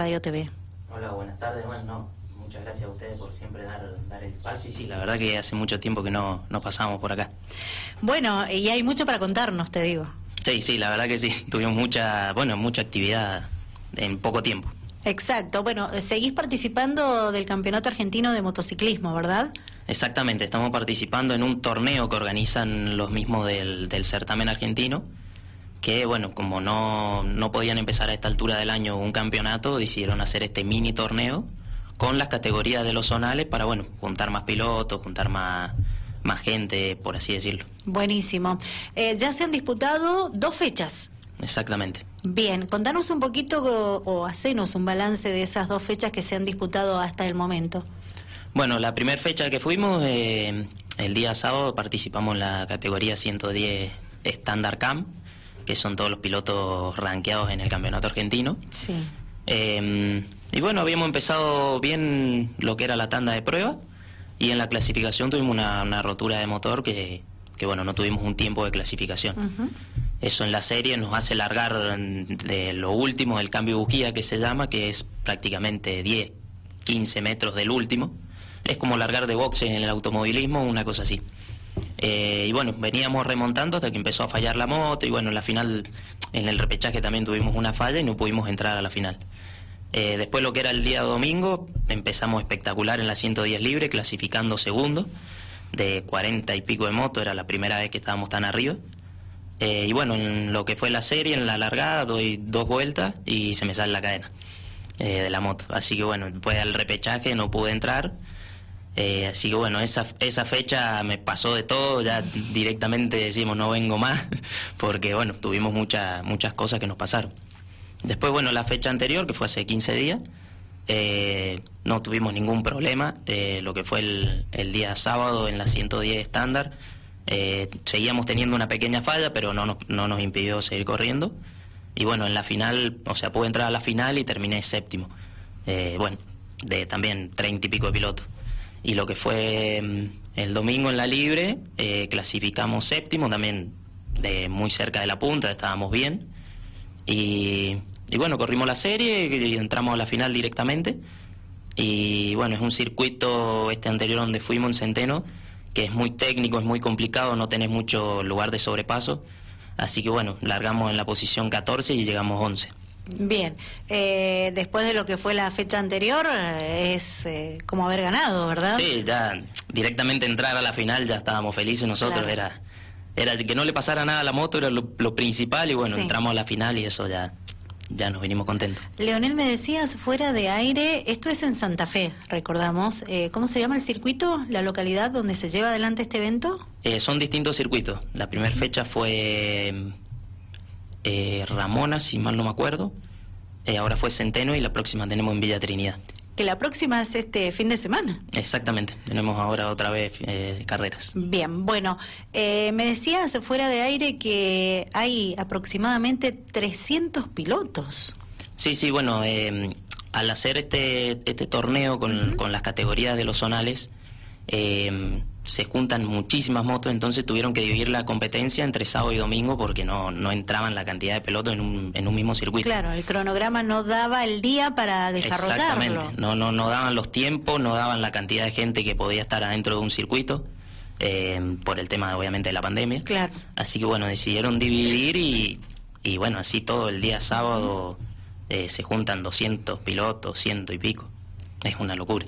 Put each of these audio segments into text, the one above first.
Radio TV. Hola, buenas tardes. Bueno, no, muchas gracias a ustedes por siempre dar, dar el espacio. Y sí, la verdad que hace mucho tiempo que no, no pasamos por acá. Bueno, y hay mucho para contarnos, te digo. Sí, sí, la verdad que sí. Tuvimos mucha, bueno, mucha actividad en poco tiempo. Exacto. Bueno, seguís participando del Campeonato Argentino de Motociclismo, ¿verdad? Exactamente, estamos participando en un torneo que organizan los mismos del, del certamen argentino que bueno, como no, no podían empezar a esta altura del año un campeonato, decidieron hacer este mini torneo con las categorías de los zonales para bueno, juntar más pilotos, juntar más, más gente, por así decirlo. Buenísimo. Eh, ya se han disputado dos fechas. Exactamente. Bien, contanos un poquito o, o hacenos un balance de esas dos fechas que se han disputado hasta el momento. Bueno, la primera fecha que fuimos, eh, el día sábado participamos en la categoría 110 Standard Camp que son todos los pilotos rankeados en el campeonato argentino. Sí. Eh, y bueno, habíamos empezado bien lo que era la tanda de prueba y en la clasificación tuvimos una, una rotura de motor que, que, bueno, no tuvimos un tiempo de clasificación. Uh -huh. Eso en la serie nos hace largar de lo último del cambio de bujía que se llama, que es prácticamente 10, 15 metros del último. Es como largar de boxe en el automovilismo, una cosa así. Eh, y bueno, veníamos remontando hasta que empezó a fallar la moto y bueno, en la final, en el repechaje también tuvimos una falla y no pudimos entrar a la final. Eh, después lo que era el día domingo, empezamos espectacular en la 110 libre, clasificando segundo, de 40 y pico de moto, era la primera vez que estábamos tan arriba. Eh, y bueno, en lo que fue la serie, en la largada, doy dos vueltas y se me sale la cadena de la moto. Así que bueno, después al repechaje no pude entrar. Eh, así que bueno, esa, esa fecha me pasó de todo, ya directamente decimos no vengo más, porque bueno, tuvimos mucha, muchas cosas que nos pasaron. Después, bueno, la fecha anterior, que fue hace 15 días, eh, no tuvimos ningún problema. Eh, lo que fue el, el, día sábado en la 110 estándar, seguíamos teniendo una pequeña falla, pero no nos, no nos impidió seguir corriendo. Y bueno, en la final, o sea, pude entrar a la final y terminé séptimo. bueno, de también 30 y pico de pilotos y lo que fue mm, el domingo en la libre, eh, clasificamos séptimo, también de muy cerca de la punta, estábamos bien. Y, y, bueno, corrimos la serie y entramos a la final directamente. Y bueno, es un circuito este anterior donde fuimos en Centeno, que es muy técnico, es muy complicado, no tenés mucho lugar de sobrepaso. Así que bueno, largamos en la posición 14 y llegamos 11. Bien, eh, después de lo que fue la fecha anterior, eh, es eh, como haber ganado, ¿verdad? Sí, ya directamente entrar a la final ya estábamos felices nosotros, claro. era era que no le pasara nada a la moto, era lo, lo principal y bueno, sí. entramos a la final y eso ya ya nos vinimos contentos. Leonel, me decías fuera de aire, esto es en Santa Fe, recordamos. Eh, ¿Cómo se llama el circuito, la localidad donde se lleva adelante este evento? Eh, son distintos circuitos. La primera fecha fue eh, Ramona, si mal no me acuerdo. Eh, ahora fue Centeno y la próxima tenemos en Villa Trinidad. Que la próxima es este fin de semana. Exactamente, tenemos ahora otra vez eh, carreras. Bien, bueno, eh, me decías fuera de aire que hay aproximadamente 300 pilotos. Sí, sí, bueno, eh, al hacer este, este torneo con, uh -huh. con, las categorías de los zonales, eh, se juntan muchísimas motos, entonces tuvieron que dividir la competencia entre sábado y domingo porque no, no entraban la cantidad de pelotos en un, en un mismo circuito. Claro, el cronograma no daba el día para desarrollarlo. Exactamente, no, no, no daban los tiempos, no daban la cantidad de gente que podía estar adentro de un circuito. Eh, por el tema obviamente de la pandemia. Claro. Así que bueno, decidieron dividir y, y bueno, así todo el día sábado eh, se juntan 200 pilotos, ciento y pico. Es una locura.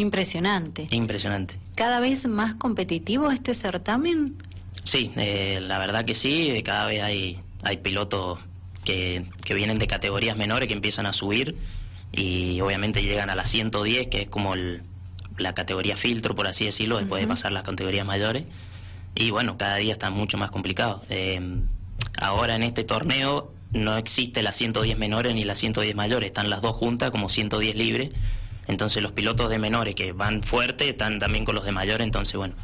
Impresionante. Impresionante. ¿Cada vez más competitivo este certamen? Sí, eh, la verdad que sí, cada vez hay, hay pilotos que, que, vienen de categorías menores que empiezan a subir y obviamente llegan a las 110, que es como el, la categoría filtro, por así decirlo, después uh -huh. de pasar las categorías mayores. Y bueno, cada día está mucho más complicado. Eh, ahora en este torneo no existe la 110 menores ni la 110 mayores, están las dos juntas como 110 libres entonces los pilotos de menores que van fuerte están también con los de mayores, entonces bueno,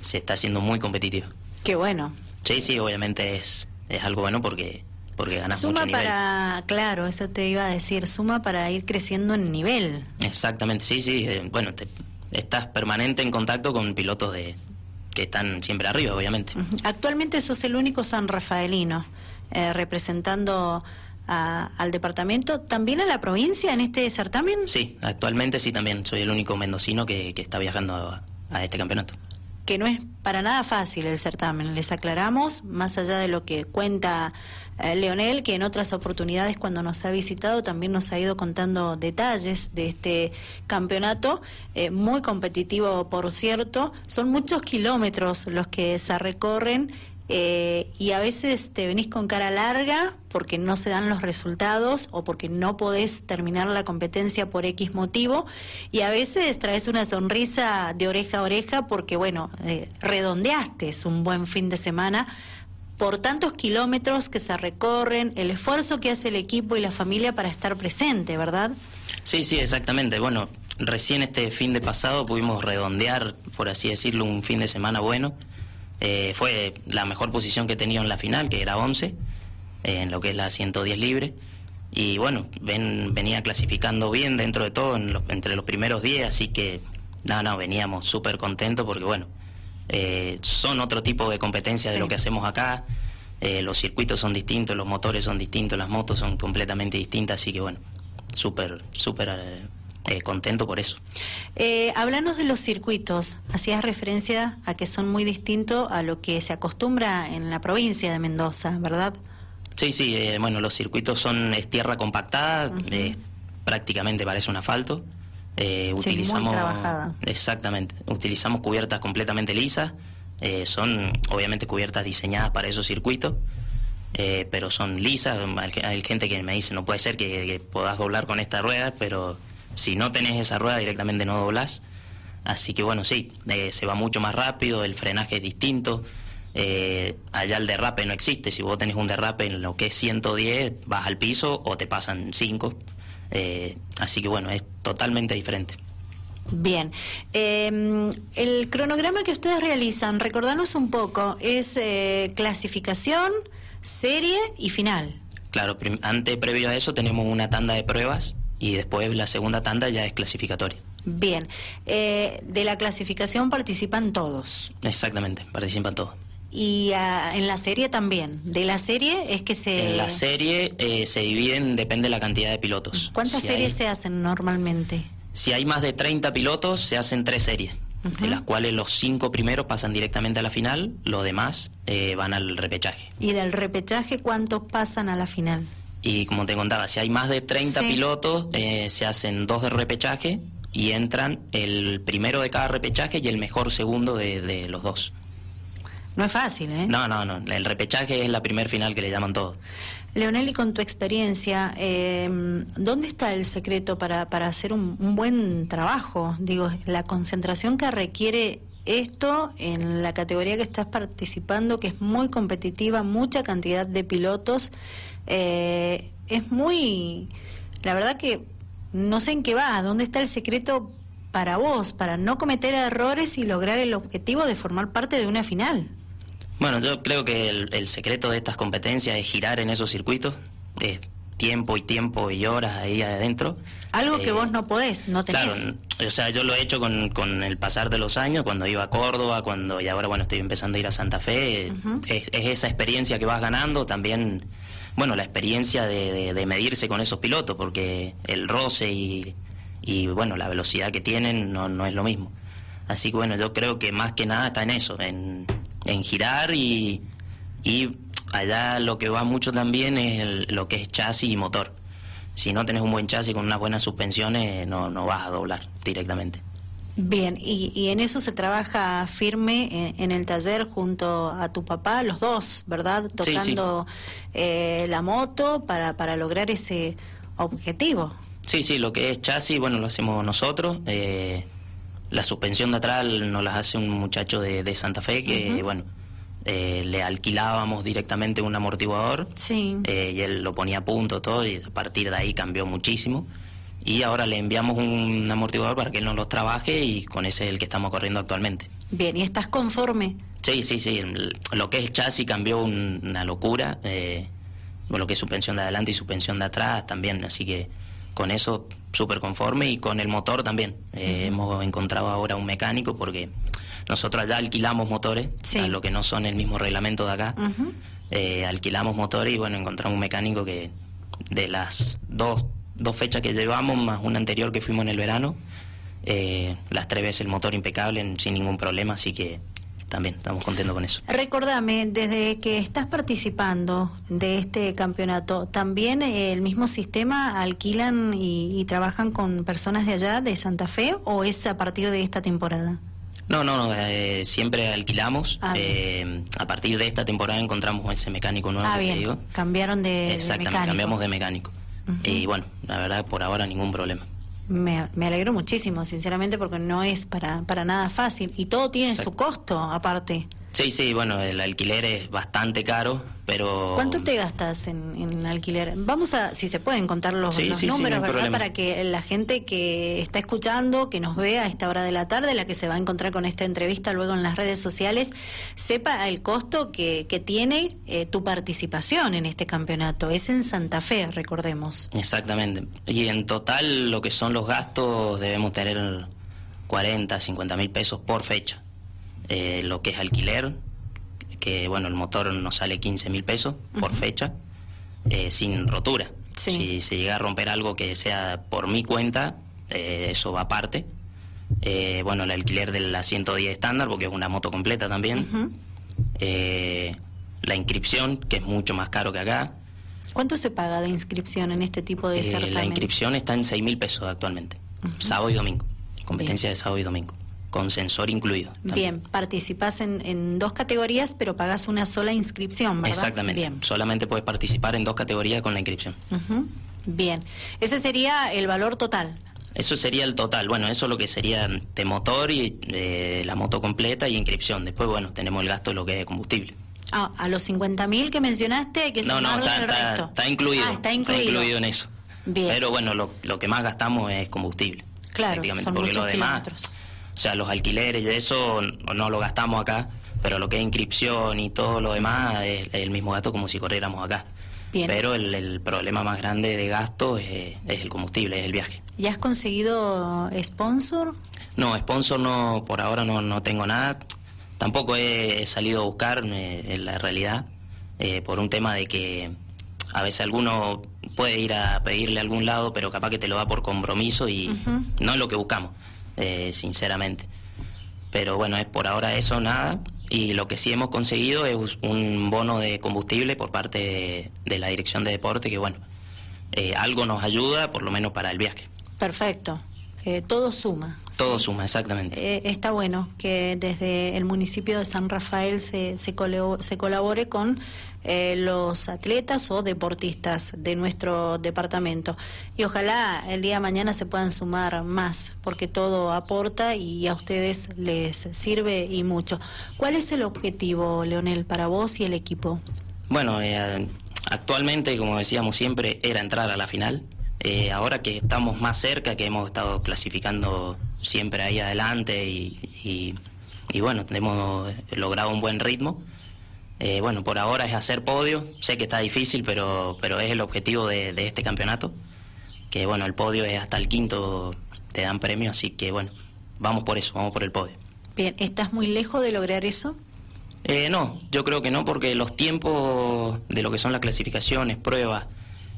se está haciendo muy competitivo. Qué bueno. Sí, sí, obviamente es, es algo bueno porque porque ganas suma mucho para, nivel. claro, eso te iba a decir, suma para ir creciendo en nivel. Exactamente, sí, sí, eh, bueno, te, estás permanente en contacto con pilotos de que están siempre arriba, obviamente. Actualmente sos el único san rafaelino eh, representando al departamento, también a la provincia en este certamen. Sí, actualmente sí también. Soy el único mendocino que, está viajando a este campeonato que no es para nada fácil el certamen. Les aclaramos, más allá de lo que cuenta eh, Leonel, que en otras oportunidades cuando nos ha visitado también nos ha ido contando detalles de este campeonato, eh, muy competitivo por cierto. Son muchos kilómetros los que se recorren eh, y a veces te venís con cara larga porque no se dan los resultados o porque no podés terminar la competencia por X motivo y a veces traes una sonrisa de oreja a oreja porque, bueno, eh, redondeaste es un buen fin de semana por tantos kilómetros que se recorren, el esfuerzo que hace el equipo y la familia para estar presente, ¿verdad? Sí, sí, exactamente. Bueno, recién este fin de pasado pudimos redondear, por así decirlo, un fin de semana bueno eh, fue la mejor posición que he tenido en la final, que era 11, en lo que es la 110 libre. Y bueno, ven, venía clasificando bien dentro de todo, entre los primeros 10, así que no, no, veníamos súper contentos porque bueno, eh, son otro tipo de competencia de lo que hacemos acá. Eh, los circuitos son distintos, los motores son distintos, las motos son completamente distintas, así que bueno, súper, súper eh, contento por eso. Eh, háblanos de los circuitos. Hacías referencia a que son muy distintos a lo que se acostumbra en la provincia de Mendoza, ¿verdad? Sí, sí. Eh, bueno, los circuitos son es tierra compactada, eh, prácticamente parece un asfalto. utilizamos, muy trabajada. Exactamente. Utilizamos cubiertas completamente lisas. son obviamente cubiertas diseñadas para esos circuitos. pero son lisas, hay, gente que me dice no puede ser que, que puedas doblar con esta rueda, pero si no tenés esa rueda directamente no doblás. Así que bueno, sí, eh, se va mucho más rápido, el frenaje es distinto. Eh, allá el derrape no existe. Si vos tenés un derrape en lo que es 110, vas al piso o te pasan 5. Eh, así que bueno, es totalmente diferente. Bien. El cronograma que ustedes realizan, recordanos un poco, es clasificación, serie y final. Claro, antes, previo a eso, tenemos una tanda de pruebas y después la segunda tanda ya es clasificatoria. Bien, eh, de la clasificación participan todos. Exactamente, participan todos. Y ah, en la serie también. De la serie es que se... En la serie eh, se dividen, depende de la cantidad de pilotos. ¿Cuántas series se hacen normalmente? Si hay más de 30 pilotos, se hacen tres series, de las cuales los cinco primeros pasan directamente a la final, los demás eh, van al repechaje. ¿Y del repechaje cuántos pasan a la final? Y como te contaba, si hay más de 30 pilotos, eh, se hacen dos de repechaje y entran el primero de cada repechaje y el mejor segundo de, los dos. No es fácil, ¿eh? No, no, no. El repechaje es la primer final que le llaman todos. Leonel, y con tu experiencia, eh, ¿dónde está el secreto para, para hacer un, un, buen trabajo? Digo, la concentración que requiere esto en la categoría que estás participando, que es muy competitiva, mucha cantidad de pilotos, eh, es muy, la verdad que no sé en qué va, dónde está el secreto para vos, para no cometer errores y lograr el objetivo de formar parte de una final. Bueno, yo creo que el, secreto de estas competencias es girar en esos circuitos, es tiempo y tiempo y horas ahí adentro. Algo que eh, vos no podés, no tenés. Claro, o sea, yo lo he hecho con, con, el pasar de los años, cuando iba a Córdoba, cuando y ahora bueno estoy empezando a ir a Santa Fe, es, esa experiencia que vas ganando, también, bueno, la experiencia de, de, medirse con esos pilotos, porque el roce y, y, bueno, la velocidad que tienen no, no es lo mismo. Así que bueno, yo creo que más que nada está en eso, en, en girar y, y allá lo que va mucho también es lo que es chasis y motor. Si no tenés un buen chasis con unas buenas suspensiones, no, no vas a doblar directamente. Bien, y, en eso se trabaja firme en, el taller junto a tu papá, los dos, ¿verdad? Tocando eh, la moto para, para lograr ese objetivo. Sí, sí, lo que es chasis, bueno, lo hacemos nosotros. Eh, la suspensión de atrás nos las hace un muchacho de, Santa Fe que, bueno, eh, le alquilábamos directamente un amortiguador eh, y él lo ponía a punto todo y a partir de ahí cambió muchísimo y ahora le enviamos un amortiguador para que él nos lo trabaje y con ese es el que estamos corriendo actualmente. Bien, ¿y estás conforme? Sí, sí, sí, lo que es chasis cambió una locura, eh, lo que es suspensión de adelante y suspensión de atrás también, así que con eso súper conforme y con el motor también. Eh, hemos encontrado ahora un mecánico porque nosotros allá alquilamos motores, a lo que no son el mismo reglamento de acá. Eh, alquilamos motores y bueno, encontramos un mecánico que de las dos, dos fechas que llevamos, más una anterior que fuimos en el verano, eh, las tres veces el motor impecable, sin ningún problema, así que también estamos contentos con eso. Recordame, desde que estás participando de este campeonato, ¿también el mismo sistema alquilan y, trabajan con personas de allá, de Santa Fe, o es a partir de esta temporada? No, no, no eh, siempre alquilamos. Ah, eh, a partir de esta temporada encontramos ese mecánico nuevo. Ah, bien. Cambiaron de, Exactamente, cambiamos de mecánico. Y bueno, la verdad, por ahora ningún problema. Me, me, alegro muchísimo, sinceramente, porque no es para, para nada fácil. Y todo tiene su costo, aparte. Sí, sí, bueno, el alquiler es bastante caro, pero... ¿Cuánto te gastas en, en alquiler? Vamos a, si se pueden contar los, números, ¿verdad? Para que la gente que está escuchando, que nos vea a esta hora de la tarde, la que se va a encontrar con esta entrevista luego en las redes sociales, sepa el costo que, que tiene eh, tu participación en este campeonato. Es en Santa Fe, recordemos. Exactamente. Y en total lo que son los gastos debemos tener 40, 50 mil pesos por fecha. Eh, lo que es alquiler, que bueno, el motor nos sale 15 mil pesos por fecha, eh, sin rotura. Si se llega a romper algo que sea por mi cuenta, eh, eso va aparte. bueno, el alquiler de la 110 estándar, porque es una moto completa también. la inscripción, que es mucho más caro que acá. ¿Cuánto se paga de inscripción en este tipo de certamen? La inscripción está en 6 mil pesos actualmente, sábado y domingo, competencia de sábado y domingo con sensor incluido. Bien, participas en, dos categorías, pero pagas una sola inscripción, ¿verdad? Exactamente. Bien. Solamente puedes participar en dos categorías con la inscripción. Bien. Ese sería el valor total. Eso sería el total. Bueno, eso es lo que sería de motor y eh, la moto completa y inscripción. Después, bueno, tenemos el gasto de lo que es de combustible. Ah, a los 50.000 que mencionaste hay que no, no, está, el Está, incluido. Ah, está incluido. Está incluido en eso. Bien. Pero bueno, lo, lo que más gastamos es combustible. Claro, son porque lo demás, o sea, los alquileres y eso no lo gastamos acá, pero lo que es inscripción y todo lo demás es el mismo gasto como si corriéramos acá. Pero el, problema más grande de gasto es, el combustible, es el viaje. ¿Y has conseguido sponsor? No, sponsor no, por ahora no, no tengo nada. Tampoco he, salido a buscar eh, en la realidad, eh, por un tema de que a veces alguno puede ir a pedirle a algún lado, pero capaz que te lo da por compromiso y no es lo que buscamos. Eh, sinceramente. Pero bueno, es por ahora eso nada. Y lo que sí hemos conseguido es un bono de combustible por parte de, la Dirección de Deporte, que bueno, eh, algo nos ayuda, por lo menos para el viaje. Perfecto. Eh, todo suma. Todo suma, exactamente. Eh, está bueno que desde el municipio de San Rafael se, se, se colabore con eh, los atletas o deportistas de nuestro departamento. Y ojalá el día de mañana se puedan sumar más, porque todo aporta y a ustedes les sirve y mucho. ¿Cuál es el objetivo, Leonel, para vos y el equipo? Bueno, actualmente, como decíamos siempre, era entrar a la final. Eh, ahora que estamos más cerca, que hemos estado clasificando siempre ahí adelante y, bueno, hemos logrado un buen ritmo. Eh, bueno, por ahora es hacer podio, sé que está difícil, pero, pero es el objetivo de, este campeonato, que bueno, el podio es hasta el quinto, te dan premio, así que bueno, vamos por eso, vamos por el podio. Bien, ¿estás muy lejos de lograr eso? Eh, no, yo creo que no, porque los tiempos de lo que son las clasificaciones, pruebas,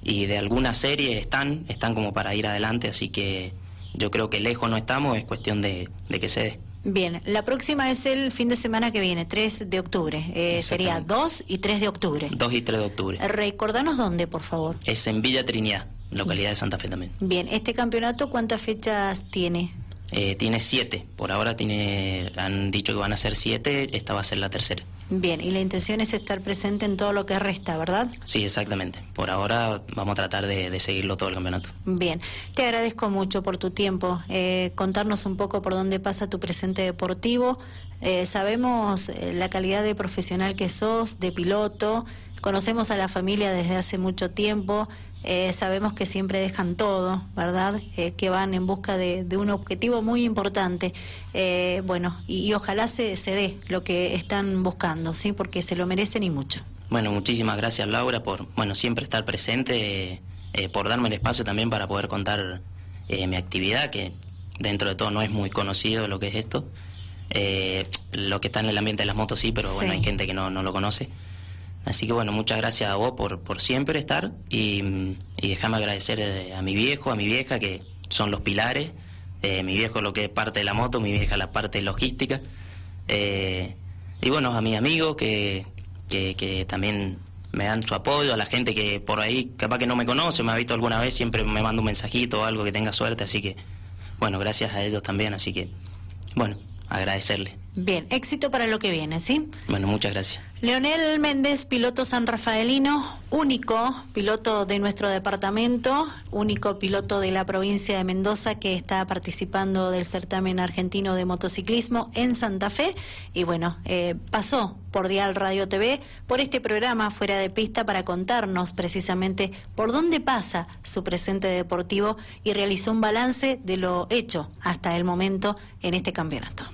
y de alguna serie están, están como para ir adelante, así que yo creo que lejos no estamos, es cuestión de, que se dé. Bien, la próxima es el fin de semana que viene, 3 de octubre. Eh, sería 2 y 3 de octubre. 2 y 3 de octubre. Recordanos dónde, por favor. Es en Villa Trinidad, localidad de Santa Fe también. Bien, ¿este campeonato cuántas fechas tiene? Eh, tiene siete. Por ahora tiene, han dicho que van a ser siete. Esta va a ser la tercera. Bien, y la intención es estar presente en todo lo que resta, ¿verdad? Sí, exactamente. Por ahora vamos a tratar de, seguirlo todo el campeonato. Bien, te agradezco mucho por tu tiempo. Eh, contarnos un poco por dónde pasa tu presente deportivo. Eh, sabemos la calidad de profesional que sos, de piloto. Conocemos a la familia desde hace mucho tiempo. Eh, sabemos que siempre dejan todo, ¿verdad? Eh, que van en busca de, un objetivo muy importante. Eh, bueno, y, ojalá se, se dé lo que están buscando, ¿sí? Porque se lo merecen y mucho. Bueno, muchísimas gracias Laura por, bueno, siempre estar presente, por darme el espacio también para poder contar mi actividad, que dentro de todo no es muy conocido lo que es esto. lo que está en el ambiente de las motos sí, pero bueno, hay gente que no, no lo conoce. Así que bueno, muchas gracias a vos por, por siempre estar y, y déjame agradecer eh, a mi viejo, a mi vieja, que son los pilares. Eh, mi viejo lo que es parte de la moto, mi vieja la parte logística. Eh, y bueno, a mis amigos que, que, que, también me dan su apoyo, a la gente que por ahí capaz que no me conoce, me ha visto alguna vez, siempre me manda un mensajito o algo que tenga suerte, así que bueno, gracias a ellos también, así que bueno, agradecerle. Bien, éxito para lo que viene, ¿sí? Bueno, muchas gracias. Leonel Méndez, piloto san rafaelino, único piloto de nuestro departamento, único piloto de la provincia de Mendoza que está participando del certamen argentino de motociclismo en Santa Fe. Y bueno, eh, pasó por Dial Radio TV, por este programa Fuera de Pista para contarnos precisamente por dónde pasa su presente deportivo y realizó un balance de lo hecho hasta el momento en este campeonato.